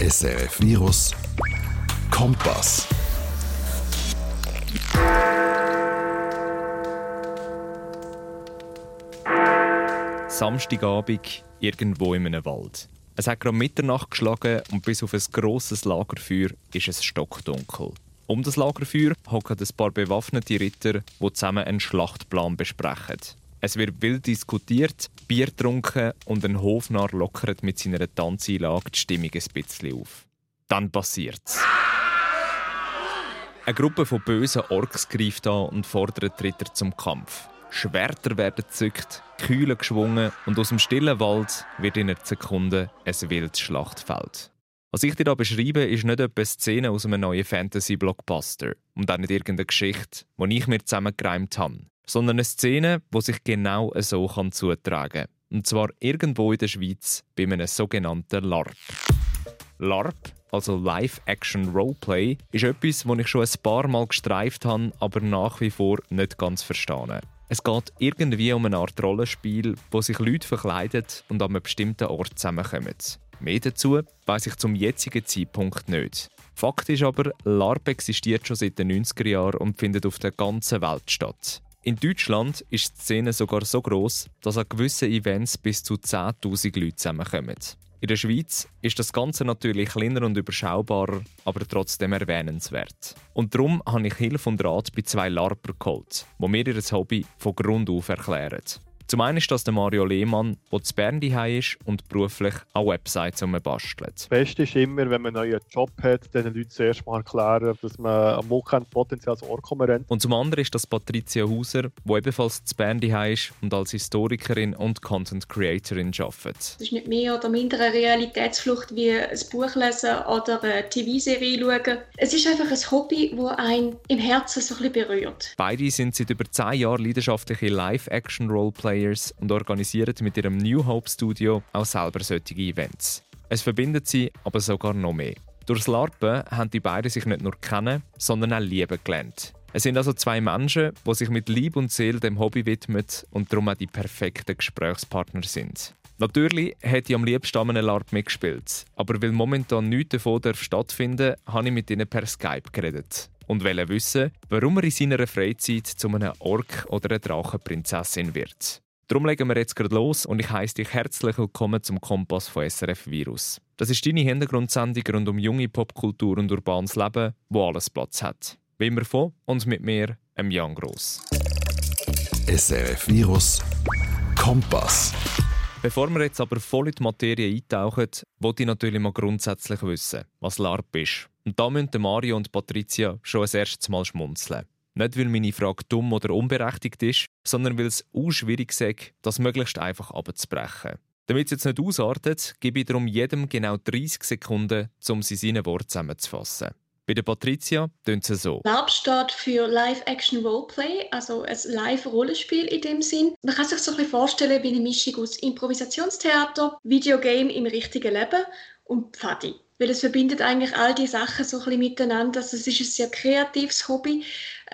SRF Virus Kompass. Samstagabend irgendwo in einem Wald. Es hat gerade Mitternacht geschlagen und bis auf ein grosses Lagerfeuer ist es stockdunkel. Um das Lagerfeuer hocken ein paar bewaffnete Ritter, die zusammen einen Schlachtplan besprechen. Es wird wild diskutiert, Bier getrunken und ein Hofnarr lockert mit seiner Tanzeinlage die Stimmung ein bisschen auf. Dann passiert's. Eine Gruppe von bösen Orks greift an und fordert Ritter zum Kampf. Schwerter werden gezückt, Kühle geschwungen und aus dem stillen Wald wird in einer Sekunde ein wildes Schlachtfeld. Was ich dir hier beschreibe, ist nicht eine Szene aus einem neuen Fantasy-Blockbuster und auch nicht irgendeine Geschichte, die ich mir zusammengereimt habe, sondern eine Szene, die sich genau so kann zutragen kann. Und zwar irgendwo in der Schweiz bei einem sogenannten LARP. LARP, also Live-Action Roleplay, ist etwas, das ich schon ein paar Mal gestreift habe, aber nach wie vor nicht ganz verstehe. Es geht irgendwie um eine Art Rollenspiel, wo sich Leute verkleiden und an einem bestimmten Ort zusammenkommen. Mehr dazu weiß ich zum jetzigen Zeitpunkt nicht. Fakt ist aber, LARP existiert schon seit den 90er Jahren und findet auf der ganzen Welt statt. In Deutschland ist die Szene sogar so groß, dass an gewissen Events bis zu 10.000 Leute zusammenkommen. In der Schweiz ist das Ganze natürlich kleiner und überschaubarer, aber trotzdem erwähnenswert. Und darum habe ich Hilfe und Rat bei zwei LARPer geholt, die mir ihr Hobby von Grund auf erklären. Zum einen ist das der Mario Lehmann, der zu Bern ist und beruflich an Websites bastelt. Das Beste ist immer, wenn man einen neuen Job hat, den Leuten zuerst mal erklären, dass man am Wochenende potenziell als Ohrkommen rennt. Und zum anderen ist das Patricia Hauser, die ebenfalls zu Bern ist und als Historikerin und Content Creatorin arbeitet. Es ist nicht mehr oder minder eine Realitätsflucht wie ein Buch lesen oder eine TV-Serie schauen. Es ist einfach ein Hobby, das einen im Herzen so ein bisschen berührt. Beide sind seit über zehn Jahren leidenschaftliche Live-Action-Roleplayer Players und organisieren mit ihrem New Hope Studio auch selber solche Events. Es verbindet sie aber sogar noch mehr. Durchs LARPen haben die beiden sich nicht nur kennen, sondern auch lieben gelernt. Es sind also zwei Menschen, die sich mit Lieb und Seele dem Hobby widmen und darum auch die perfekten Gesprächspartner sind. Natürlich hätte ich am liebsten an einem LARP mitgespielt, aber weil momentan nichts davon stattfinden darf, habe ich mit ihnen per Skype geredet und wollte wissen, warum er in seiner Freizeit zu einem Ork oder einer Drachenprinzessin wird. Darum legen wir jetzt gerade los und ich heiße dich herzlich willkommen zum Kompass von SRF Virus. Das ist deine Hintergrundsendung rund um junge Popkultur und urbanes Leben, wo alles Platz hat. Wie immer von und mit mir, em Jan Gross. SRF Virus Kompass. Bevor wir jetzt aber voll in die Materie eintauchen, wollte ich natürlich mal grundsätzlich wissen, was LARP ist. Und da müssen Mario und Patricia schon als erstes Mal schmunzeln. Nicht, weil meine Frage dumm oder unberechtigt ist, sondern weil es auch schwierig ist, das möglichst einfach abzubrechen. Damit es jetzt nicht ausartet, gebe ich darum jedem genau 30 Sekunden, um sie seine Worte zusammenzufassen. Bei der Patricia tönt es so. LARP steht für Live-Action Roleplay, also ein Live-Rollenspiel in dem Sinn. Man kann sich so ein bisschen vorstellen wie eine Mischung aus Improvisationstheater, Videogame im richtigen Leben und Pfadi. Weil es verbindet eigentlich all die Sachen so ein bisschen miteinander. Also es ist ein sehr kreatives Hobby,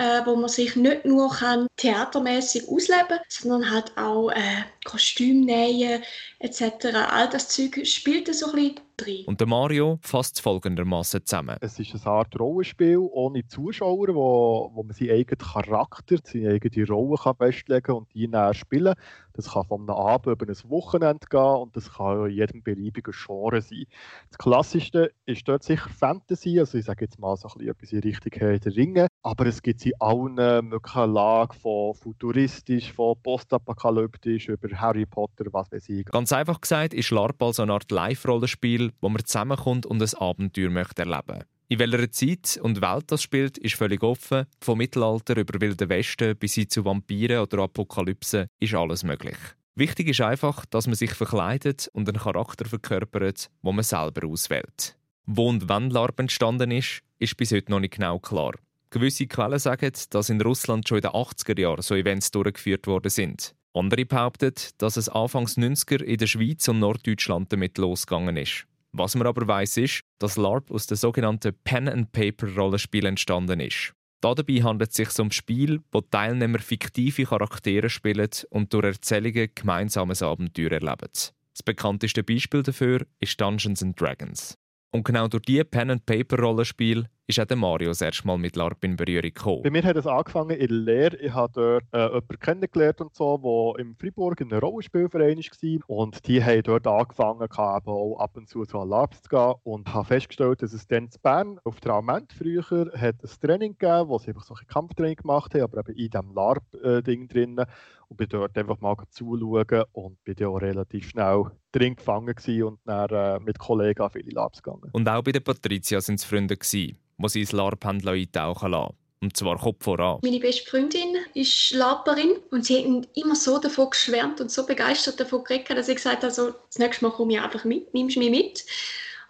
äh, wo man sich nicht nur kann theatermäßig ausleben, sondern halt auch äh, Kostüm nähen etc. All das Zeug spielt so ein bisschen drin. Und der Mario fasst es folgendermaßen zusammen. Es ist eine Art Rollenspiel ohne Zuschauer, wo, wo man seinen eigenen Charakter, seine eigene Rolle kann festlegen kann und die näher spielen. Das kann von einem Abend über ein Wochenende gehen und das kann in jedem beliebigen Genre sein. Das Klassischste ist dort sicher Fantasy, also ich sage jetzt mal so ein bisschen etwas in Richtung Herr der Ringe, aber es gibt in allen möglichen Lagen, von futuristisch, von postapokalyptisch über Harry Potter, was weiß ich. Ganz einfach gesagt ist LARP also eine Art Live-Rollenspiel, wo man zusammenkommt und ein Abenteuer möchte erleben in welcher Zeit und Welt das spielt, ist völlig offen. Vom Mittelalter über Wilde Westen bis hin zu Vampiren oder Apokalypse ist alles möglich. Wichtig ist einfach, dass man sich verkleidet und einen Charakter verkörpert, wo man selber auswählt. Wo und wann LARP entstanden ist, ist bis heute noch nicht genau klar. Gewisse Quellen sagen, dass in Russland schon in den 80er Jahren so Events durchgeführt worden sind. Andere behaupten, dass es Anfangs 90er in der Schweiz und Norddeutschland damit losgegangen ist. Was man aber weiß ist, dass LARP aus den sogenannten Pen-and-Paper-Rollenspielen entstanden ist. Dabei handelt es sich um Spiel, wo Teilnehmer fiktive Charaktere spielen und durch Erzählungen gemeinsames Abenteuer erleben. Das bekannteste Beispiel dafür ist Dungeons Dragons. Und genau durch diese Pen-and-Paper-Rollenspiel ist auch der Mario das erste Mal mit LARP in Berührung gekommen. Bei mir hat es angefangen in der Lehre. Ich habe dort äh, jemanden kennengelernt und so, der im Freiburg in einem Rollenspielverein war. Und die haben dort angefangen, auch ab und zu zu LARPs zu gehen. Und habe festgestellt, dass es dann in Bern auf der Alment früher hat ein Training gegeben, wo sie einfach so ein Kampftraining gemacht haben, aber eben in diesem LARP-Ding drin und bin dort einfach mal zuschauen und bin dann auch relativ schnell drin gefangen und dann äh, mit Kollegen an viele Labs gegangen. Und auch bei der Patricia sind es Freunde gewesen, wo sie ins LARP eintauchen lassen. Und zwar Kopf voran. Meine beste Freundin ist Laperin und sie hat immer so davon geschwärmt und so begeistert davon geredet, dass ich gesagt habe, also, das nächste Mal komme ich einfach mit, nimmst mich mit.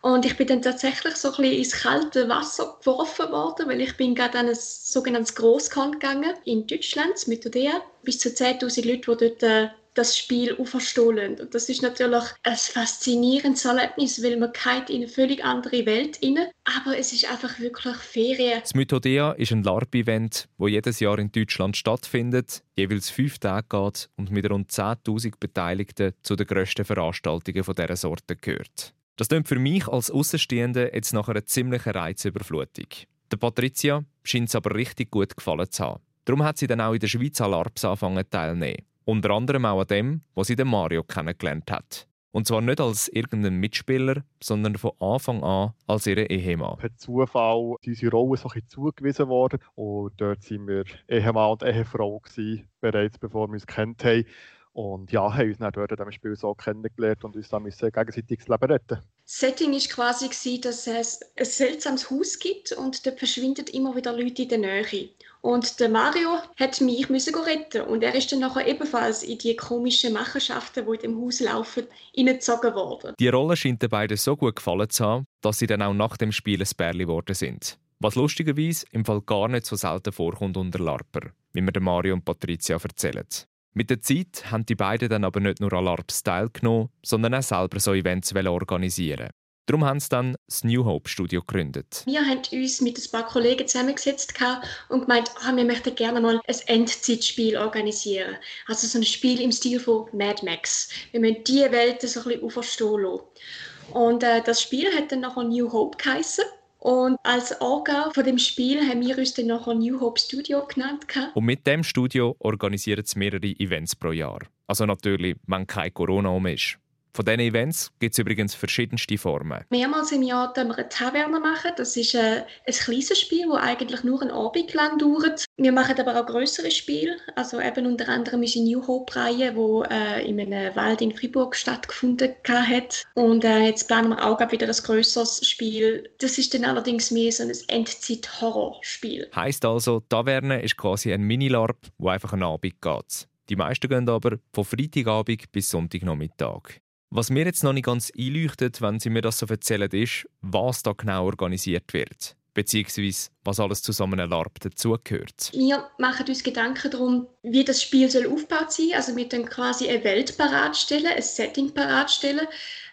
Und ich bin dann tatsächlich so ein ins kalte Wasser geworfen worden, weil ich bin gerade an ein sogenanntes Grosskan gegangen in Deutschland mit der bis zu 10'000 Leute, die dort äh, das Spiel auferstohlen. Und das ist natürlich ein faszinierendes Erlebnis, weil man in eine völlig andere Welt rein. Aber es ist einfach wirklich Ferien. Das Mythodea ist ein LARP-Event, das jedes Jahr in Deutschland stattfindet, jeweils fünf Tage geht und mit rund 10.000 Beteiligten zu den grössten Veranstaltungen dieser Sorte gehört. Das klingt für mich als Außenstehende jetzt nach einer ziemlichen Reizüberflutung. Der Patricia scheint es aber richtig gut gefallen zu haben. Darum hat sie dann auch in der Schweiz an LARPs angefangen teilnehmen. Unter anderem auch an dem, wo sie den Mario kennengelernt hat. Und zwar nicht als irgendein Mitspieler, sondern von Anfang an als ihre Ehemann. Per Zufall sind unsere Rollen so ein zugewiesen worden und dort waren wir Ehemann und Ehefrau gewesen, bereits bevor wir uns kennt haben. Und ja, haben uns dann dort in diesem Spiel so kennengelernt und uns dann müssen gegenseitig das Leben retten. Das Setting war quasi, dass es ein seltsames Haus gibt und dort verschwinden immer wieder Leute in der Nähe. Und der Mario hat mich müssen retten und er ist dann nachher ebenfalls in die komischen Machenschaften, die in dem Haus laufen, hineingezogen worden. Die Rolle scheint den beiden so gut gefallen zu haben, dass sie dann auch nach dem Spiel ein Pärchen geworden sind. Was lustigerweise im Fall gar nicht so selten vorkommt unter Larper, wie mir Mario und Patricia erzählen. Mit der Zeit haben die beiden dann aber nicht nur an LARPs teilgenommen, sondern auch selber so Events organisieren. Darum haben sie dann das New Hope Studio gegründet. Wir haben uns mit ein paar Kollegen zusammengesetzt und gemeint, ah, wir möchten gerne mal ein Endzeitspiel organisieren. Also so ein Spiel im Stil von Mad Max. Wir müssen diese Welt so ein bisschen auferstehen lassen. Und äh, das Spiel hat dann nachher New Hope geheißen. Und als Orga von dem Spiel haben wir uns dann nachher New Hope Studio genannt. Und mit dem Studio organisieren sie mehrere Events pro Jahr. Also natürlich, wenn kein Corona um ist. Von diesen Events gibt es übrigens verschiedenste Formen. Mehrmals im Jahr machen wir eine Taverne. Machen. Das ist ein, äh, ein kleines Spiel, das eigentlich nur ein Abend lang dauert. Wir machen aber auch größere Spiele. Also eben unter anderem ist die New Hope-Reihe, die äh, in einem Wald in Fribourg stattgefunden hat. Und äh, jetzt planen wir auch wieder ein größeres Spiel. Das ist dann allerdings mehr so ein Endzeit-Horror-Spiel. Heißt also, Taverne ist quasi ein Mini-LARP, wo einfach ein Abend geht. Die meisten gehen aber von Freitagabend bis Sonntagnachmittag. Was mir jetzt noch nicht ganz einleuchtet, wenn Sie mir das so erzählen, ist, was da genau organisiert wird. Beziehungsweise, was alles zu so einem LARP dazugehört. Wir machen uns Gedanken darum, wie das Spiel soll aufgebaut sein. Also wir dann quasi eine Welt parat stellen, ein Setting parat stellen,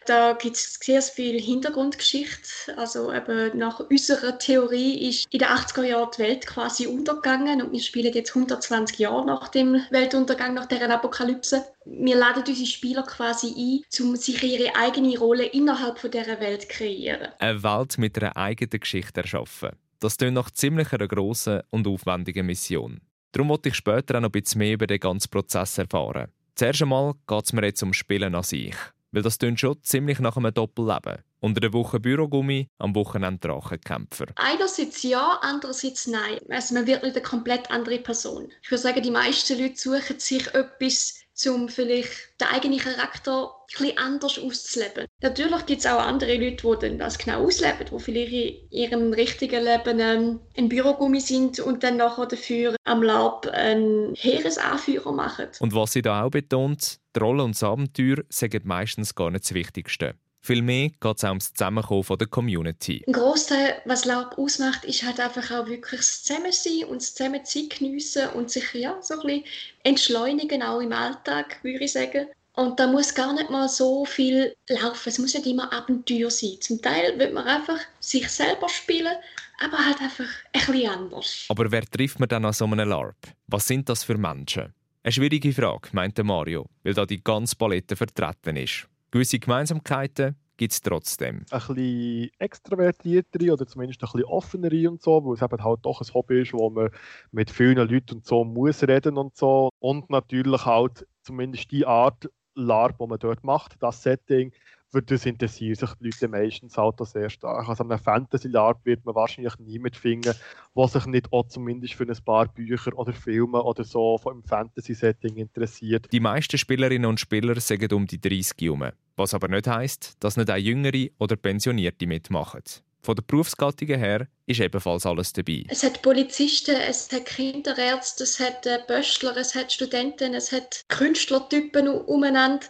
da gibt es sehr viel Hintergrundgeschichte. Also eben nach unserer Theorie ist in den 80er Jahren die Welt quasi untergegangen und wir spielen jetzt 120 Jahre nach dem Weltuntergang, nach deren Apokalypse. Wir laden unsere Spieler quasi ein, um sich ihre eigene Rolle innerhalb von dieser Welt zu kreieren. Eine Welt mit einer eigenen Geschichte erschaffen. Das klingt nach ziemlich einer grossen und aufwendigen Mission. Darum wollte ich später auch noch ein bisschen mehr über den ganzen Prozess erfahren. Zuerst einmal geht es mir jetzt um Spielen an sich. Weil das klingt schon ziemlich nach einem Doppelleben. Unter der Woche Bürogummi, am Wochenende Drachenkämpfer. Einerseits ja, andererseits nein. Also man wird nicht eine komplett andere Person. Ich würde sagen, die meisten Leute suchen sich etwas um vielleicht den eigenen Charakter etwas anders auszuleben. Natürlich gibt es auch andere Leute, die dann das genau ausleben, die vielleicht in ihrem richtigen Leben ähm, ein Bürogummi sind und dann nachher dafür am Lab einen Heeresanführer machen. Und was sie da auch betont, die Rolle und das Abenteuer sind meistens gar nicht das Wichtigste. Vielmehr geht es auch ums Zusammenkommen von der Community. Ein Großteil, was Lab ausmacht, ist halt einfach auch wirklich das Zusammensein und das Zusammenzeit geniessen und sich ja, so ein bisschen entschleunigen, auch im Alltag, würde ich sagen. Und da muss gar nicht mal so viel laufen. Es muss nicht immer Abenteuer sein. Zum Teil wird man einfach sich selber spielen, aber halt einfach ein bisschen anders. Aber wer trifft man dann an so einem LARP? Was sind das für Menschen? Eine schwierige Frage, meinte Mario, weil da die ganze Palette vertreten ist. Gewisse Gemeinsamkeiten, gibt es trotzdem. Ein bisschen extrovertiertere oder zumindest ein bisschen offenere und so, weil es eben halt doch ein Hobby ist, wo man mit vielen Leuten und so muss reden und so. Und natürlich halt zumindest die Art LARP, die man dort macht, das Setting, für das interessieren sich die Leute meistens halt sehr stark. Also einem Fantasy-LARP wird man wahrscheinlich niemand finden, der sich nicht auch zumindest für ein paar Bücher oder Filme oder so vom Fantasy-Setting interessiert. Die meisten Spielerinnen und Spieler sagen um die 30 herum. Was aber nicht heisst, dass nicht auch Jüngere oder Pensionierte mitmachen. Von der Berufsgattung her ist ebenfalls alles dabei. Es hat Polizisten, es hat Kinderärzte, es hat äh, Böstler, es hat Studenten, es hat Künstlertypen umeinander.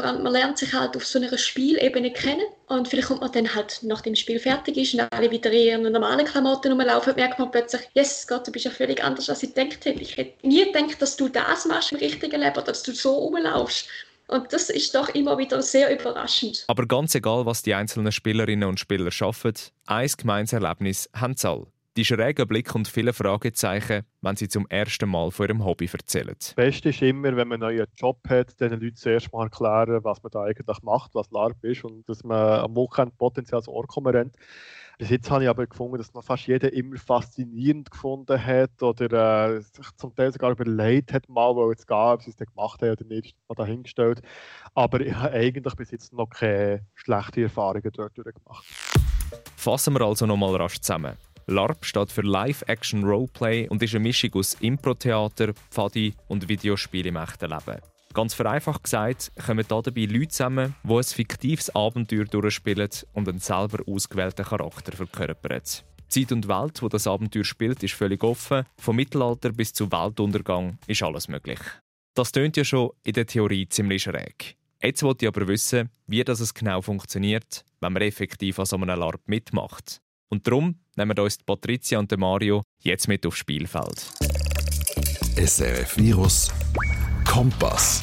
Man lernt sich halt auf so einer Spielebene kennen und vielleicht kommt man dann halt, nachdem das Spiel fertig ist und alle wieder in ihren normalen Klamotten rumlaufen, merkt man plötzlich, yes Gott, du bist ja völlig anders, als ich gedacht hätte. Ich hätte nie gedacht, dass du das machst im richtigen Leben dass du so rumlaufst. Und das ist doch immer wieder sehr überraschend. Aber ganz egal, was die einzelnen Spielerinnen und Spieler schaffen, ein gemeinsames Erlebnis haben sie alle. Die schrägen Blick und viele Fragezeichen, wenn sie zum ersten Mal von ihrem Hobby erzählen. Das Beste ist immer, wenn man einen neuen Job hat, den Leuten zuerst mal erklären, was man da eigentlich macht, was LARP ist und dass man am Wochenende potenziell als Ohrkommerent bis jetzt habe ich aber gefunden, dass noch fast jeder immer faszinierend gefunden hat oder äh, sich zum Teil sogar überlegt hat, mal wo es gehen, ob sie es dann gemacht haben oder nicht, mal dahingestellt. Aber ich habe eigentlich bis jetzt noch keine schlechten Erfahrungen dort gemacht. Fassen wir also nochmal rasch zusammen. LARP steht für Live-Action Roleplay und ist eine Mischung aus Impro-Theater, Pfadi und Videospiel im echten Leben. Ganz vereinfacht gesagt, kommen hier dabei Leute zusammen, die ein fiktives Abenteuer durchspielen und einen selber ausgewählten Charakter verkörpern. Die Zeit und Welt, wo das Abenteuer spielt, ist völlig offen. Vom Mittelalter bis zum Weltuntergang ist alles möglich. Das tönt ja schon in der Theorie ziemlich schräg. Jetzt wollte ich aber wissen, wie das genau funktioniert, wenn man effektiv an so einem LARP mitmacht. Und darum nehmen wir uns Patricia und Mario jetzt mit aufs Spielfeld. SRF Virus Kompass.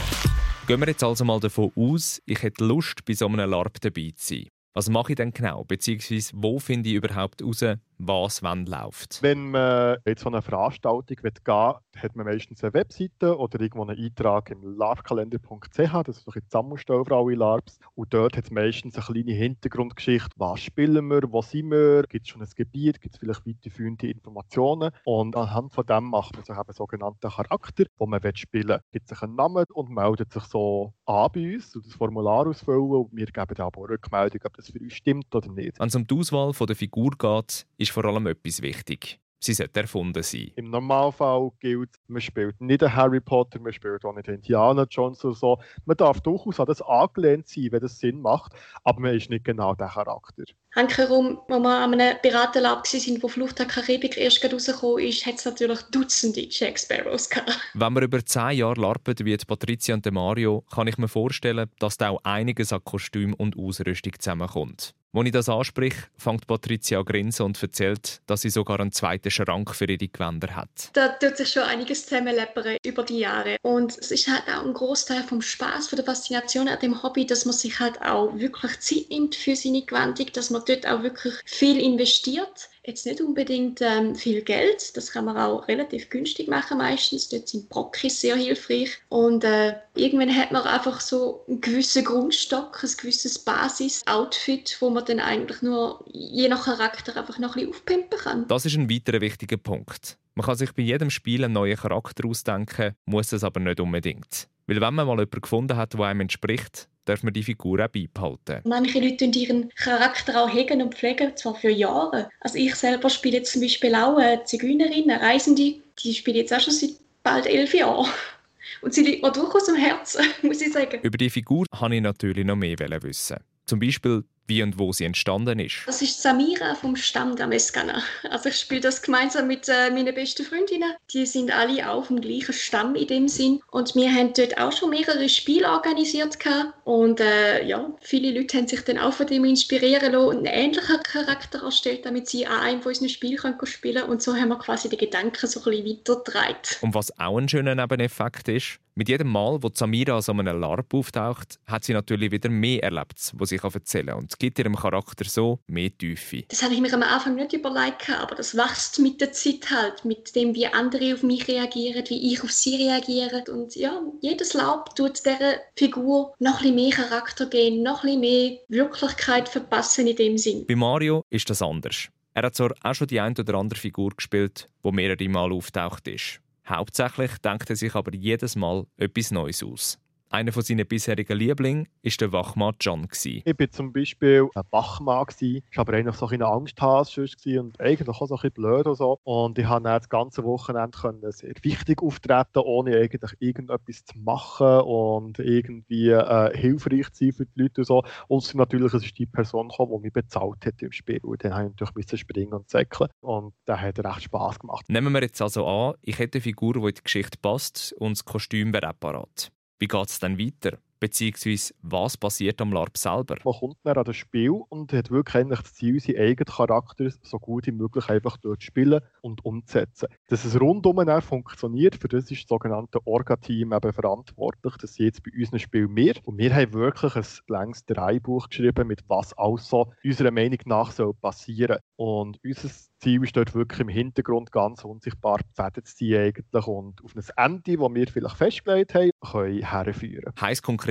Gehen wir jetzt also mal davon aus, ich hätte Lust, bei so einem LARP dabei zu sein. Was mache ich denn genau? Beziehungsweise, wo finde ich überhaupt heraus, was wann läuft? Wenn man jetzt so eine Veranstaltung gehen will, hat man meistens eine Webseite oder irgendwo einen Eintrag im larpkalender.ch, das ist eine Zusammenstellung für alle LARPs. Und dort hat es meistens eine kleine Hintergrundgeschichte. Was spielen wir? Wo sind wir? Gibt es schon ein Gebiet? Gibt es vielleicht weiterführende Informationen? Und anhand von dem macht man sich eben sogenannten Charakter, wo man spielen will. Gibt sich einen Namen und meldet sich so an bei uns und das Formular ausfüllen. Und wir geben dann aber Rückmeldung, ob das für uns stimmt oder nicht. Wenn es um die Auswahl der Figur geht, ist vor allem etwas wichtig. Sie sollte erfunden sein. Im Normalfall gilt, man spielt nicht einen Harry Potter, man spielt auch nicht Indiana Jones oder so. Man darf durchaus an das angelehnt sein, wenn das Sinn macht, aber man ist nicht genau der Charakter. Hankerum, als wir an einem Piratenlab waren, wo Flucht der Karibik erst rausgekommen ist, hat es natürlich Dutzende Jack Sparrows gehabt. Wenn wir über zehn Jahre larpen wie Patricia und Mario, kann ich mir vorstellen, dass da auch einiges an Kostüm und Ausrüstung zusammenkommt. Als ich das anspreche, fängt Patricia an grinsen und erzählt, dass sie sogar einen zweiten Schrank für ihre Gewänder hat. Da tut sich schon einiges zusammenleppern über die Jahre. Und es ist halt auch ein Großteil vom Spaß, von der Faszination an dem Hobby, dass man sich halt auch wirklich Zeit nimmt für seine Gewandung, dass man dort auch wirklich viel investiert jetzt nicht unbedingt ähm, viel Geld. Das kann man auch relativ günstig machen meistens. Dort sind Brockis sehr hilfreich. Und äh, irgendwann hat man einfach so einen gewissen Grundstock, ein gewisses Basis-Outfit, wo man dann eigentlich nur je nach Charakter einfach noch ein bisschen aufpimpen kann. Das ist ein weiterer wichtiger Punkt. Man kann sich bei jedem Spiel einen neuen Charakter ausdenken, muss es aber nicht unbedingt. Weil wenn man mal jemanden gefunden hat, der einem entspricht, darf man die Figur auch beibehalten. Manche Leute ihren Charakter auch hegen und pflegen, zwar für Jahre. Also ich selber spiele jetzt zum Beispiel auch eine Zigeunerin, eine Reisende, die spiele jetzt auch schon seit bald elf Jahren. Und sie liegt mir durchaus am Herzen, muss ich sagen. Über die Figur wollte ich natürlich noch mehr wissen. Zum Beispiel, wie und wo sie entstanden ist. Das ist Samira vom Stamm der Meskana. Also ich spiele das gemeinsam mit äh, meinen besten Freundinnen. Die sind alle auch vom gleichen Stamm in dem Sinn. Und wir haben dort auch schon mehrere Spiele organisiert. Gehabt. Und äh, ja, viele Leute haben sich dann auch von dem inspirieren lassen und einen ähnlichen Charakter erstellt, damit sie an einem von unseren Spielen können spielen können. Und so haben wir quasi die Gedanken so ein bisschen weitergetragen. Und was auch ein schöner Nebeneffekt ist, mit jedem Mal, wo Samira an so einem LARP auftaucht, hat sie natürlich wieder mehr erlebt, was sie erzählen kann und und gibt ihrem Charakter so mehr Tiefe. Das habe ich mir am Anfang nicht überlegt, aber das wächst mit der Zeit halt, mit dem, wie andere auf mich reagieren, wie ich auf sie reagiere. Und ja, jedes Laub tut dieser Figur noch ein mehr Charakter geben, noch ein mehr Wirklichkeit verpassen in dem Sinn. Bei Mario ist das anders. Er hat zwar auch schon die ein oder andere Figur gespielt, wo mehrere Mal auftaucht ist. Hauptsächlich denkt er sich aber jedes Mal etwas Neues aus. Einer von seinen bisherigen Lieblingen war der Wachmann John. Ich war zum Beispiel ein Wachmann, ich war aber eigentlich so ein Angsthase und eigentlich auch so ein bisschen blöd und so. Und ich konnte das ganze Wochenende sehr wichtig auftreten, ohne eigentlich irgendetwas zu machen und irgendwie äh, hilfreich zu sein für die Leute und so. Und natürlich es ist die Person gekommen, die mich bezahlt hat im Spiel. Und dann musste ich natürlich springen und säckeln. Und das hat recht Spass gemacht. Nehmen wir jetzt also an, ich hätte eine Figur, die in die Geschichte passt und das Kostüm wäre apparat. Wie geht es dann weiter? Beziehungsweise, was passiert am LARP selber? Man kommt dann an das Spiel und hat wirklich eigentlich das Ziel, seinen eigenen Charakter so gut wie möglich einfach dort zu spielen und umzusetzen. Dass es rundum dann funktioniert, für das ist das sogenannte Orga-Team eben verantwortlich. Das sind jetzt bei unserem Spiel mehr. Und wir haben wirklich ein längs Dreibuch geschrieben, mit was also unserer Meinung nach soll passieren. Und unser Ziel ist dort wirklich im Hintergrund ganz unsichtbar gefädelt zu sein eigentlich und auf ein Ende, das wir vielleicht festgelegt haben, können herführen. Heißt konkret,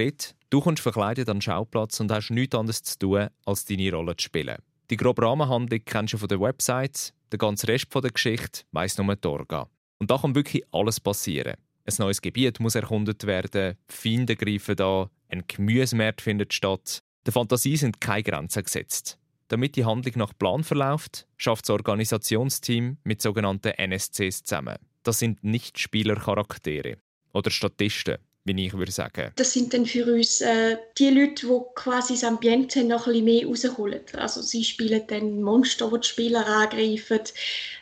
du kommst verkleidet an den Schauplatz und hast nichts anderes zu tun, als deine Rolle zu spielen. Die grobe Rahmenhandlung kennst du von der Website, der ganze Rest der Geschichte weiss nur die Orga. Und da kann wirklich alles passieren. Ein neues Gebiet muss erkundet werden, Feinde greifen da, ein Gemüsemarkt findet statt. Der Fantasie sind keine Grenzen gesetzt. Damit die Handlung nach Plan verläuft, schafft das Organisationsteam mit sogenannten NSCs zusammen. Das sind nicht Spielercharaktere oder Statisten, wie ich würde sagen. Das sind dann für uns äh, die Leute, die quasi das Ambiente noch ein bisschen mehr rausholen. Also sie spielen dann Monster, die die Spieler angreifen,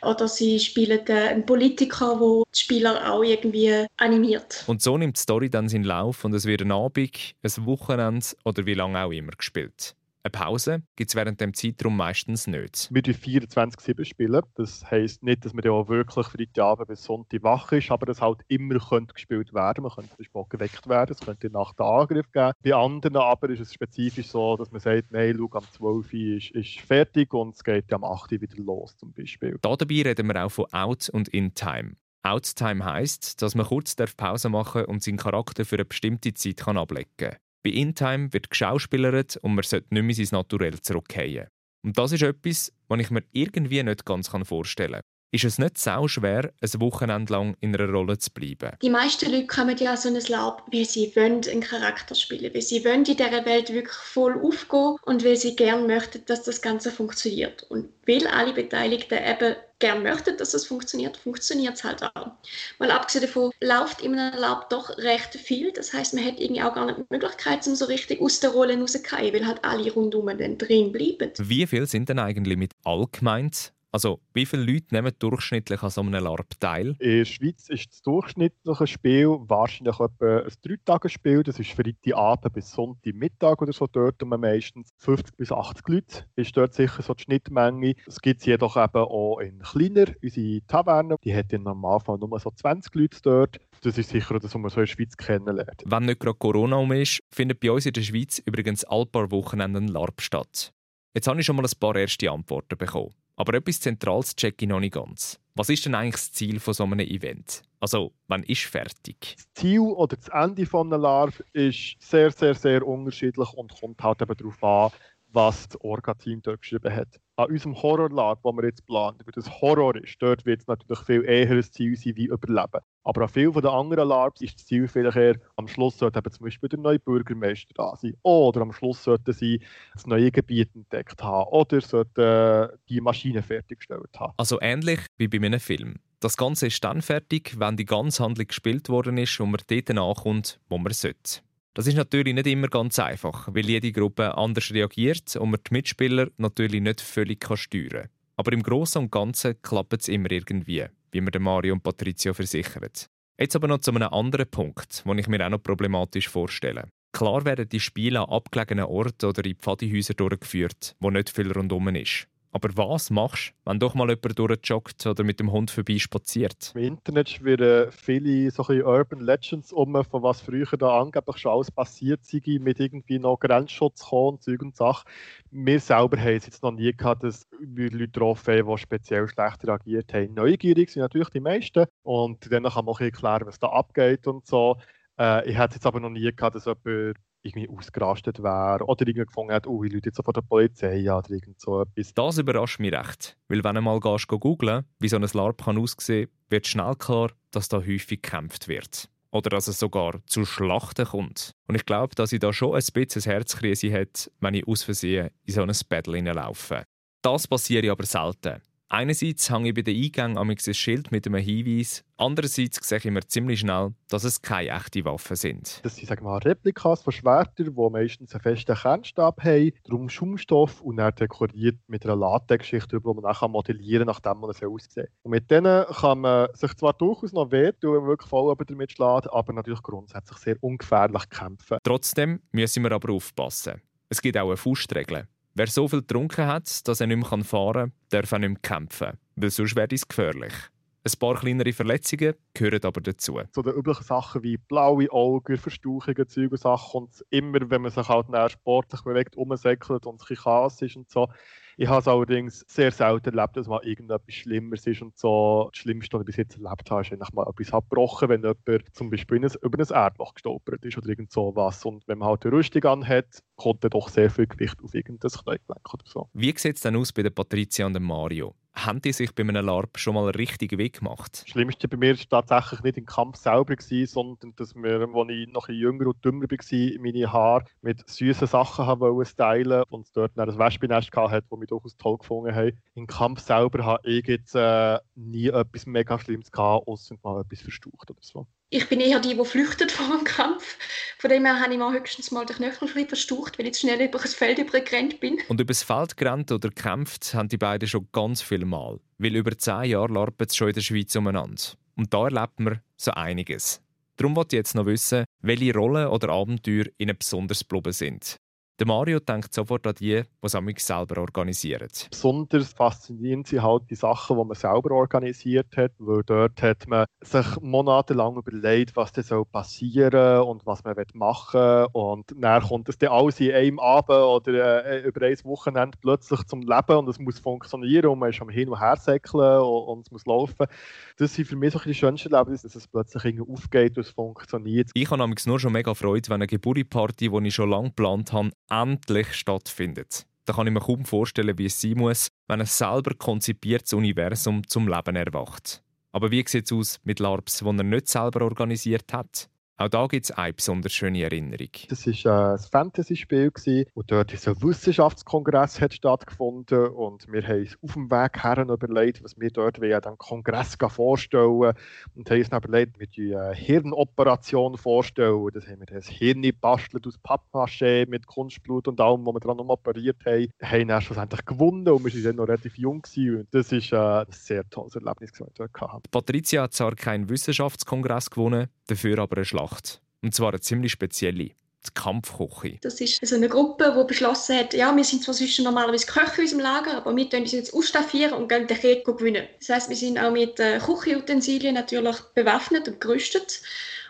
oder sie spielen äh, einen Politiker, der die Spieler auch irgendwie animiert. Und so nimmt die Story dann seinen Lauf und es wird ein Abend, ein Wochenende oder wie lange auch immer gespielt. Eine Pause gibt es während dem Zeitraum meistens nicht. Wir spielen 24-7 spielen. Das heisst nicht, dass man ja auch wirklich Freitagabend bis Sonntag wach ist, aber es halt immer könnte gespielt werden. Man könnte zum Beispiel geweckt werden, es könnte nach dem Angriff geben. Bei anderen aber ist es spezifisch so, dass man sagt, nein, schau, am 12 Uhr ist, ist fertig und es geht am 8 Uhr wieder los zum Beispiel. Da dabei reden wir auch von Out- und In-Time. Outtime heisst, dass man kurz Pause machen darf und seinen Charakter für eine bestimmte Zeit kann ablegen kann. Bei InTime wird geschauspielert und man sollte nicht mehr sein Naturell zurückkehren. Und das ist etwas, was ich mir irgendwie nicht ganz vorstellen kann. Ist es nicht sau schwer, ein Wochenende lang in einer Rolle zu bleiben? Die meisten Leute kommen ja so ein Laub, weil sie wollen einen Charakter spielen, weil sie wollen in dieser Welt wirklich voll aufgehen und weil sie gerne möchten, dass das Ganze funktioniert. Und weil alle Beteiligten eben gerne möchten, dass es funktioniert, funktioniert es halt auch. Mal abgesehen davon läuft im Lab doch recht viel. Das heißt, man hat irgendwie auch gar nicht die Möglichkeit, um so richtig aus der Rolle rauszugehen, weil halt alle rundum dann drin bleiben. Wie viel sind denn eigentlich mit allgemeint also, wie viele Leute nehmen durchschnittlich an so einem LARP teil? In der Schweiz ist das durchschnittliche Spiel wahrscheinlich etwa ein Dreitagesspiel. Das ist Freitagabend bis Sonntagmittag oder so. Dort um meistens 50 bis 80 Leute. Ist dort sicher so die Schnittmenge. Es gibt es jedoch eben auch in kleiner. Unsere Taverne, die hat im Normalfall nur so 20 Leute dort. Das ist sicher das, was man so in der Schweiz kennenlernt. Wenn nicht gerade Corona um ist, findet bei uns in der Schweiz übrigens all paar Wochenenden LARP statt. Jetzt habe ich schon mal ein paar erste Antworten bekommen. Aber etwas Zentrales checke ich noch nicht ganz. Was ist denn eigentlich das Ziel von so einem Event? Also, wann ist fertig? Das Ziel oder das Ende von einem LARP ist sehr, sehr, sehr unterschiedlich und kommt halt eben darauf an, was das Orga-Team dort geschrieben hat. An unserem Horrorlab, das wir jetzt planen, weil das Horror ist, dort wird es natürlich viel eher ein Ziel sein wie Überleben. Aber an vielen der anderen Labs ist das Ziel vielleicht eher, am Schluss sollte eben zum Beispiel der neue Bürgermeister da sein. Oder am Schluss sollten sie das neue Gebiet entdeckt haben. Oder sollten die Maschine fertiggestellt haben. Also ähnlich wie bei einem Film. Das Ganze ist dann fertig, wenn die ganze Handlung gespielt worden ist und man dort ankommt, wo man sollte. Das ist natürlich nicht immer ganz einfach, weil jede Gruppe anders reagiert und man die Mitspieler natürlich nicht völlig steuern kann. Aber im Großen und Ganzen klappt es immer irgendwie, wie mir Mario und Patricio versichern. Jetzt aber noch zu einem anderen Punkt, den ich mir auch noch problematisch vorstelle. Klar werden die Spiele an abgelegenen Orten oder in Pfadihäusern durchgeführt, wo nicht viel rundum ist. Aber was machst du, wenn doch mal jemand durchjoggt oder mit dem Hund vorbei spaziert? Im Internet schwirren viele so Urban Legends um, von was früher da angeblich schon alles passiert sei, mit irgendwie noch Grenzschutz kommen, Zeug und Sachen. Wir selber haben es jetzt noch nie gehabt, dass wir Leute getroffen haben, die speziell schlecht reagiert haben. Neugierig sind natürlich die meisten und dann kann man auch erklären, was da abgeht und so. Äh, ich hätte jetzt aber noch nie gehabt, dass jemand irgendwie ausgerastet wäre oder irgendwie gefunden hat, oh, ich Leute jetzt von der Polizei oder irgend so etwas. Das überrascht mich recht, weil wenn du mal gehst, googlen wie so ein LARP kann aussehen wird schnell klar, dass da häufig gekämpft wird. Oder dass es sogar zu Schlachten kommt. Und ich glaube, dass ich da schon ein bisschen Herzkrise hat, wenn ich aus Versehen in so ein Battle hineinlaufe. Das passiert aber selten. Einerseits hänge ich bei den Eingängen ein Schild mit einem Hinweis, andererseits sehe ich mir ziemlich schnell, dass es keine echten Waffen sind. Das sind sagen wir Replikas von Schwertern, die meistens einen festen Kernstab haben, darum Schaumstoff und dann dekoriert mit einer Latexschicht, die man dann modellieren kann, nachdem man es aussieht. Und mit denen kann man sich zwar durchaus noch wehtun, wenn man wirklich voll damit schlägt, aber natürlich grundsätzlich sehr ungefährlich kämpfen. Trotzdem müssen wir aber aufpassen. Es gibt auch eine Faustregel. Wer so viel getrunken hat, dass er nicht mehr fahren kann, darf auch nicht mehr kämpfen, weil sonst wäre es gefährlich. Ein paar kleinere Verletzungen gehören aber dazu. So die üblichen Sachen wie blaue Augen, Verstauchungen, Zeug und Sachen und immer, wenn man sich halt sportlich bewegt, umsäckelt und ein Chaos ist und so, ich habe es allerdings sehr selten erlebt, dass mal irgendetwas Schlimmeres ist und so. Das Schlimmste, was ich bis jetzt erlebt habe, ist eigentlich mal etwas abgebrochen, wenn jemand zum Beispiel über ein Erdloch gestolpert ist oder irgend so was. Und wenn man halt eine Rüstung anhat, kommt dann doch sehr viel Gewicht auf irgendein Kniegelenk oder so. Wie sieht es denn aus bei der Patricia und dem Mario? haben die sich bei einem LARP schon mal richtig Weg gemacht? Das Schlimmste bei mir war tatsächlich nicht im Kampf selber, gewesen, sondern dass wir, als ich noch ein jünger und dümmer war, meine Haare mit süßen Sachen haben stylen und dort ein Wespennest hatte, das mich durchaus toll gefunden hat. Im Kampf selber habe ich jetzt äh, nie etwas mega Schlimmes gehabt, außer mal etwas verstaucht oder so. Ich bin eher die, die flüchtet vor dem Kampf. Von dem her habe ich mal höchstens mal den Knöchel verstaucht, weil ich zu schnell über das Feld übergerannt bin. Und über das Feld gerannt oder gekämpft haben die beiden schon ganz viel Mal. Weil über zehn Jahre larpen sie schon in der Schweiz umeinander. Und da erlebt man so einiges. Darum wollte ich jetzt noch wissen, welche Rollen oder Abenteuer ihnen besonders geblieben sind. Der Mario denkt sofort an die, die es selber organisieren. Besonders faszinierend sind halt die Sachen, die man selber organisiert hat, weil dort hat man sich monatelang überlegt, was soll passieren und was man machen will. Und dann kommt es dann alles in einem Abend oder äh, über ein Wochenende plötzlich zum Leben und es muss funktionieren und man ist am Hin- und Her säckeln und, und, es muss laufen. Das sind für mich so die schönsten Erlebnisse, dass es plötzlich irgendwie aufgeht und es funktioniert. Ich habe nur schon mega Freude, wenn eine Geburtstagsparty, die ich schon lange geplant habe, endlich stattfindet. Da kann ich mir kaum vorstellen, wie es sein muss, wenn ein selber konzipiertes Universum zum Leben erwacht. Aber wie sieht es aus mit LARPs, die er nicht selber organisiert hat? Auch da gibt es eine besonders schöne Erinnerung. Das war ein Fantasy-Spiel und dort ist ein Wissenschaftskongress hat stattgefunden und wir haben uns auf dem Weg her überlegt, was wir dort an diesem Kongress vorstellen und haben uns dann überlegt, wir die Hirnoperation vorstellen. Das haben wir das Hirn gebastelt aus Pappmaché mit Kunstblut und allem, was wir dran operiert haben. Wir haben dann schlussendlich gewonnen und wir waren dann noch relativ jung gewesen. und das war ein sehr tolles Erlebnis, das wir dort hatten. Patricia hat zwar keinen Wissenschaftskongress gewonnen, dafür aber eine Schlacht gemacht. Und zwar eine ziemlich spezielle. Die Kampfküche. Das ist also eine Gruppe, die beschlossen hat, ja, wir sind zwar sonst normalerweise Köche in unserem Lager, aber wir können uns jetzt ausstaffieren und gehen den Krieg gewinnen. Das heisst, wir sind auch mit äh, Küchenutensilien natürlich bewaffnet und gerüstet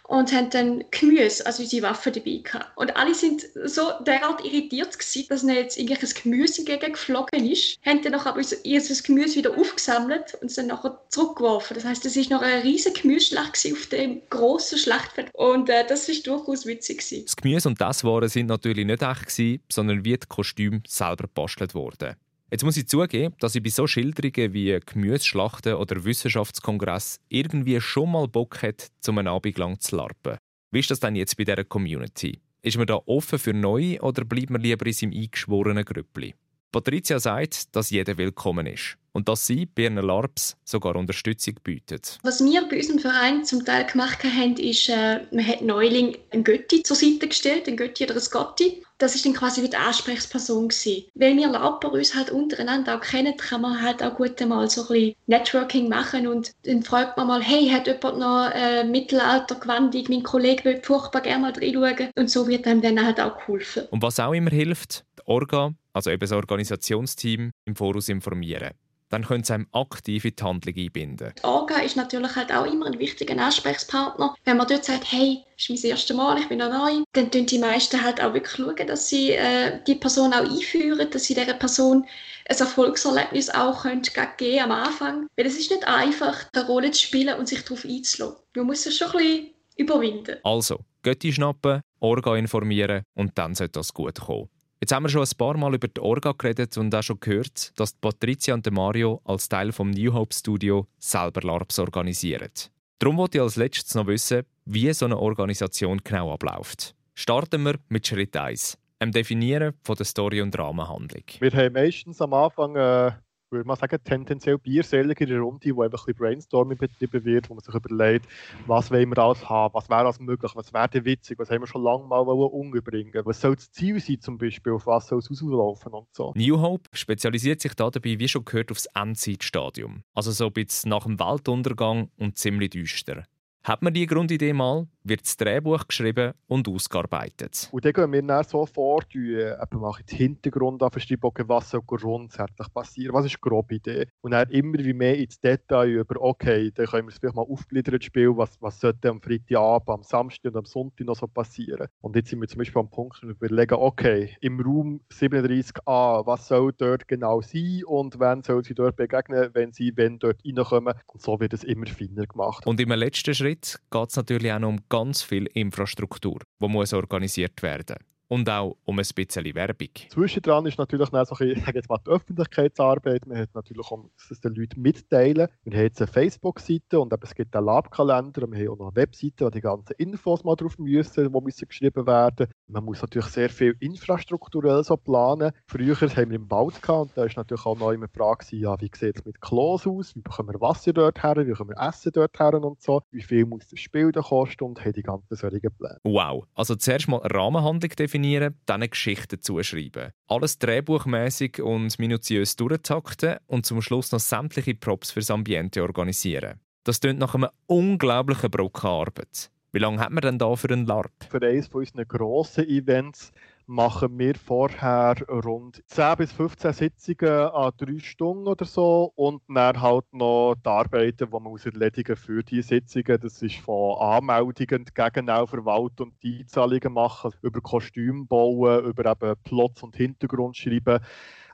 und haben dann Gemüse, also unsere Waffen dabei gehabt. Und alle sind so derart irritiert gewesen, dass ihnen jetzt irgendwelches Gemüse geflogen ist, haben dann aber ihr Gemüse wieder aufgesammelt und es dann nachher zurückgeworfen. Das heißt, es ist noch eine riesige Gemüseschlacht auf dem grossen Schlachtfeld und äh, das ist durchaus witzig gewesen. Das Gemüse und das Waren sind natürlich nicht echt gewesen, sondern wie die Kostüme selber gebastelt worden. Jetzt muss ich zugeben, dass ich bei so Schilderungen wie Gemüseschlachten oder Wissenschaftskongress irgendwie schon mal Bock hätte, um einen Abend lang zu larpen. Wie ist das denn jetzt bei dieser Community? Ist man da offen für Neue oder bleibt man lieber in seinem eingeschworenen Grüppli? Patricia sagt, dass jeder willkommen ist und dass sie ihren LARPs sogar Unterstützung bietet. Was wir bei unserem Verein zum Teil gemacht haben, ist, äh, man hat Neuling einen Götti zur Seite gestellt, einen Götti oder ein Gotti. Das ist dann quasi wie die Ansprechperson gewesen. Weil wir LARPer uns halt untereinander auch kennen, kann man halt auch gut mal so ein bisschen Networking machen und dann fragt man mal, hey, hat jemand noch äh, Mittelaltergewandung? Mein Kollege will furchtbar gerne mal reinschauen. Und so wird einem dann halt auch geholfen. Und was auch immer hilft, Orga, also eben das Organisationsteam, im Voraus informieren dann können sie einem aktiv in die Handlung einbinden. Die Orga ist natürlich halt auch immer ein wichtiger Ansprechpartner. Wenn man dort sagt, hey, das ist mein erstes Mal, ich bin noch neu, dann tun die meisten halt auch wirklich schauen, dass sie äh, die Person auch einführen, dass sie dieser Person ein Erfolgserlebnis auch können geben am Anfang. Weil es ist nicht einfach, eine Rolle zu spielen und sich darauf einzulassen. Man muss es schon ein bisschen überwinden. Also, Götti schnappen, Orga informieren und dann sollte das gut kommen. Jetzt haben wir schon ein paar Mal über die Orga geredet und auch schon gehört, dass Patricia und Mario als Teil vom New Hope Studio selber LARPs organisieren. Darum wollte ich als letztes noch wissen, wie so eine Organisation genau abläuft. Starten wir mit Schritt 1, dem Definieren von der Story und Rahmenhandlung. Wir haben meistens am Anfang äh, würde man sagen, tendenziell bierseligere Runde, wo einfach ein bisschen Brainstorming betrieben wird, wo man sich überlegt, was wollen wir alles haben, was wäre alles möglich, was wäre witzig, was haben wir schon lange mal unterbringen was soll das Ziel sein zum Beispiel, auf was soll es auslaufen und so. New Hope spezialisiert sich dabei, wie schon gehört, aufs Endzeitstadium. Also so ein bisschen nach dem Weltuntergang und ziemlich düster. Hat man die Grundidee mal, wird das Drehbuch geschrieben und ausgearbeitet. Und dann gehen wir dann so vor, äh, eben mache ich den Hintergrund an, okay, was soll grundsätzlich passieren, was ist die grobe Idee. Und dann immer wie mehr ins Detail über, okay, dann können wir es vielleicht mal aufgliedern, Spiel, was, was sollte am Freitagabend, am Samstag und am Sonntag noch so passieren. Und jetzt sind wir zum Beispiel am Punkt, wo wir überlegen, okay, im Raum 37a, was soll dort genau sein und wann soll sie dort begegnen, wenn sie wenn dort reinkommen. Und so wird es immer feiner gemacht. Und im letzten Schritt Schritt geht es natürlich auch noch um ganz viel Infrastruktur, die muss organisiert werden muss und auch um ein bisschen Werbung. Zwischendran ist natürlich noch so ein jetzt mal die Öffentlichkeitsarbeit. Man hat natürlich auch, das den Leuten mitteilen. Wir haben jetzt eine Facebook-Seite und es gibt einen Lab-Kalender und wir haben auch noch eine Webseite, wo die ganzen Infos mal drauf müssen, die müssen geschrieben werden. Man muss natürlich sehr viel infrastrukturell so planen. Früher haben wir im Wald gehabt und da ist natürlich auch noch immer die Frage, ja, wie sieht es mit Klos aus, wie bekommen wir Wasser dort her, wie bekommen wir Essen dort her und so, wie viel muss das Spiel da kosten und haben die ganzen solchen Pläne. Wow, also zuerst mal Rahmenhandlung definieren dann eine Geschichte zuschreiben. Alles drehbuchmäßig und minutiös durchtakten und zum Schluss noch sämtliche Props fürs Ambiente organisieren. Das klingt nach einem unglaublichen Brocken Arbeit. Wie lange hat man denn da für einen LARP? Für eines von unseren grossen Events machen wir vorher rund 10 bis 15 Sitzungen an drei Stunden oder so und dann halt noch die Arbeiten, die man muss erledigen für diese Sitzungen. Das ist von Anmeldungen gegen Verwaltung und Einzahlungen machen, über Kostüme bauen, über eben Plots und Hintergrund schreiben.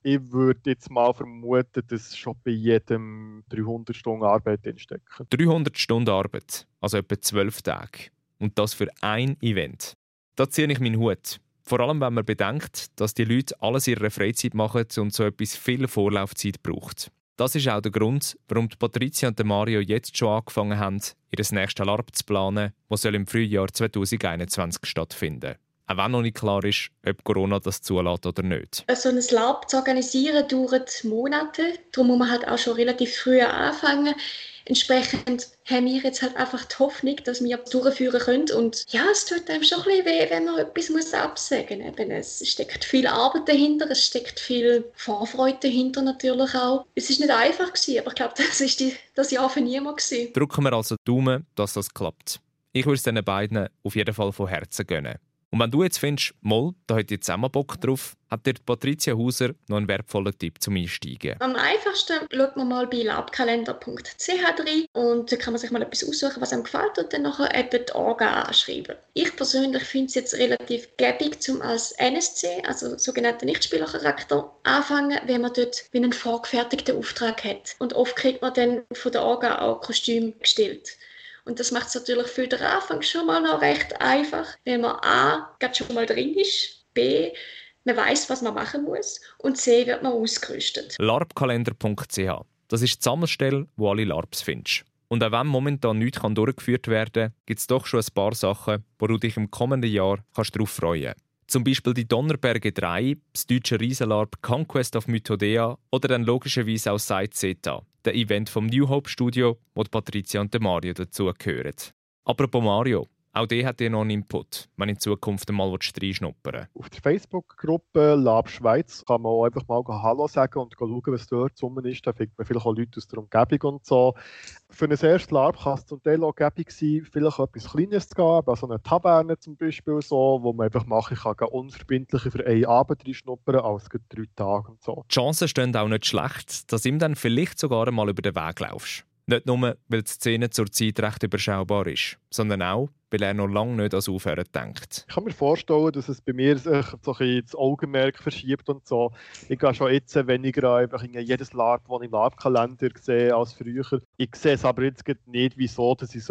Ich würde jetzt mal vermuten, dass schon bei jedem 300 Stunden Arbeit drinstecken. 300 Stunden Arbeit, also etwa 12 Tage. Und das für ein Event. Da ziehe ich meinen Hut. Vor allem, wenn man bedenkt, dass die Leute alles in ihrer Freizeit machen und so etwas viel Vorlaufzeit braucht. Das ist auch der Grund, warum die Patricia und Mario jetzt schon angefangen haben, ihr nächstes LARP zu planen, das im Frühjahr 2021 stattfinden auch wenn noch nicht klar ist, ob Corona das zulässt oder nicht. So ein LARP zu organisieren dauert Monate. Darum muss man halt auch schon relativ früh anfangen. Entsprechend haben wir jetzt halt einfach die Hoffnung, dass wir durchführen können. Und ja, es tut einem schon ein bisschen weh, wenn man etwas muss absagen muss. Es steckt viel Arbeit dahinter, es steckt viel Vorfreude dahinter natürlich auch. Es ist nicht einfach gewesen, aber ich glaube, das die, das Jahr für niemand gewesen. Drücken wir also Daumen, dass das klappt. Ich würde es den beiden auf jeden Fall von Herzen gönnen. Und wenn du jetzt findest, Moll, da hat ihr zusammen Bock drauf, hat dir Patricia Hauser noch einen wertvollen Tipp zum Einsteigen. Am einfachsten schaut man mal bei labkalender.ch rein und da kann man sich mal etwas aussuchen, was einem gefällt und dann nachher eben die Orga anschreiben. Ich persönlich finde es jetzt relativ gäbig, um als NSC, also sogenannten Nichtspielercharakter, anfangen, wenn man dort wie einen vorgefertigten Auftrag hat. Und oft kriegt man dann von der Orga auch Kostüm gestellt. Und das macht es natürlich für den Anfang schon mal noch recht einfach, wenn man A, gerade schon mal drin ist, B, man weiß, was man machen muss und C, wird man ausgerüstet. larpkalender.ch Das ist die Sammelstelle, wo alle LARPs findest. Und auch wenn momentan nichts durchgeführt werden kann, gibt es doch schon ein paar Sachen, wo du dich im kommenden Jahr kannst darauf freuen kannst. Zum Beispiel die Donnerberge 3, das deutsche Riesenlarp Conquest of Mythodea oder dann logischerweise auch Side Zeta, der Event vom New Hope Studio, wo Patricia und Mario dazugehören. Apropos Mario, Auch die hat ihr noch einen Input, wenn in Zukunft einmal reinschnuppern Auf der Facebook-Gruppe Lab Schweiz kann man auch einfach mal Hallo sagen und schauen, was dort zusammen ist. Da findet man vielleicht auch Leute aus der Umgebung und so. Für ein erstes Lab kann es zum Teil auch gäbig sein, vielleicht etwas Kleines zu geben, also eine Taverne zum Beispiel, so, wo man einfach machen kann, unverbindlicher für einen Abend reinschnuppern als drei Tage und so. Die Chancen stehen auch nicht schlecht, dass ihm dann vielleicht sogar einmal über den Weg laufst. Nicht nur, weil die Szene zurzeit recht überschaubar ist, sondern auch, weil er noch lange nicht ans Aufhören denkt. Ich kann mir vorstellen, dass es bei mir sich so ein das Augenmerk verschiebt und so. Ich gehe schon jetzt weniger einfach in jedes Lab, das ich im Labkalender sehe, als früher. Ich sehe es aber jetzt nicht, wieso, dass ich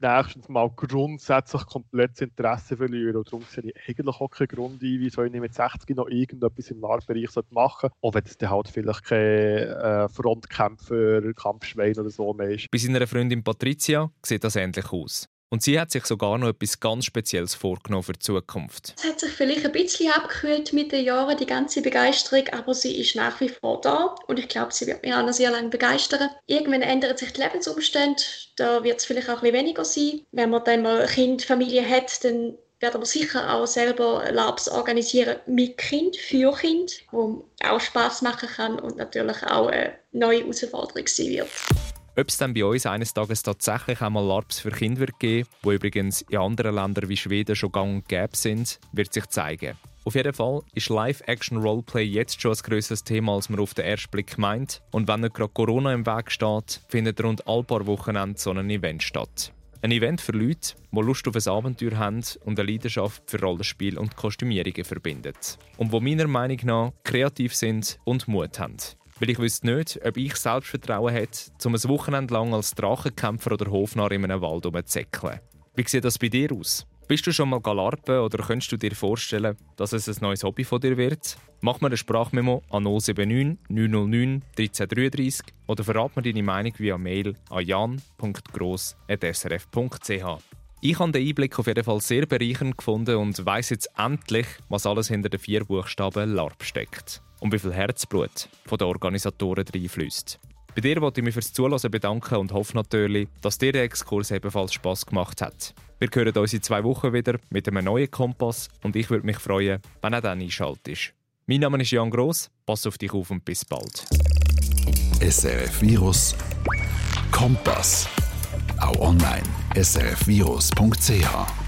nächstens mal grundsätzlich komplett das Interesse verliere. Und darum sehe ich eigentlich auch keinen Grund ein, wieso ich mit 60 noch irgendetwas im Labbereich machen sollte. Auch wenn es dann halt vielleicht kein äh, Frontkämpfer, Kampfschwein oder so mehr ist. Bei seiner Freundin Patricia sieht das ähnlich aus. Und sie hat sich sogar noch etwas ganz Spezielles vorgenommen für die Zukunft. Es hat sich vielleicht ein bisschen abgekühlt mit den Jahren, die ganze Begeisterung, aber sie ist nach wie vor da und ich glaube, sie wird mich auch noch sehr lange begeistern. Irgendwann ändern sich die Lebensumstände, da wird es vielleicht auch ein bisschen weniger sein. Wenn man dann mal ein Kind, Familie hat, dann werden wir sicher auch selber Labs organisieren mit Kind, für Kind, wo auch Spaß machen kann und natürlich auch eine neue Herausforderung sein wird. Ob es dann bei uns eines Tages tatsächlich einmal LARPs für Kinder wird geben, wo übrigens in anderen Ländern wie Schweden schon gang und gäbe sind, wird sich zeigen. Auf jeden Fall ist Live-Action-Roleplay jetzt schon ein grösseres Thema, als man auf den ersten Blick meint. Und wenn nicht gerade Corona im Weg steht, findet rund all paar Wochenende so ein Event statt. Ein Event für Leute, die Lust auf ein Abenteuer haben und eine Leidenschaft für Rollenspiel und Kostümierungen verbindet. Und wo meiner Meinung nach kreativ sind und Mut haben. Weil ich wüsste nicht, ob ich Selbstvertrauen hätte, um ein Wochenende lang als Drachenkämpfer oder Hofnarr in einem Wald umzuzäckeln. Wie sieht das bei dir aus? Bist du schon mal galarpen oder könntest du dir vorstellen, dass es ein neues Hobby von dir wird? Mach mir eine Sprachmemo an 079 909 1333 oder verrat mir deine Meinung via Mail an jan.gross.srf.ch. Ich habe den Einblick auf jeden Fall sehr bereichernd gefunden und weiß jetzt endlich, was alles hinter den vier Buchstaben LARP steckt und wie viel Herzblut von den Organisatoren reinfließt. Bei dir wollte ich mich fürs Zuhören bedanken und hoffe natürlich, dass dir der Exkurs ebenfalls Spass gemacht hat. Wir hören uns in zwei Wochen wieder mit einem neuen Kompass und ich würde mich freuen, wenn er dann einschaltet. Mein Name ist Jan Gross, pass auf dich auf und bis bald. SRF Virus Kompass. Auch online srfvirus.ch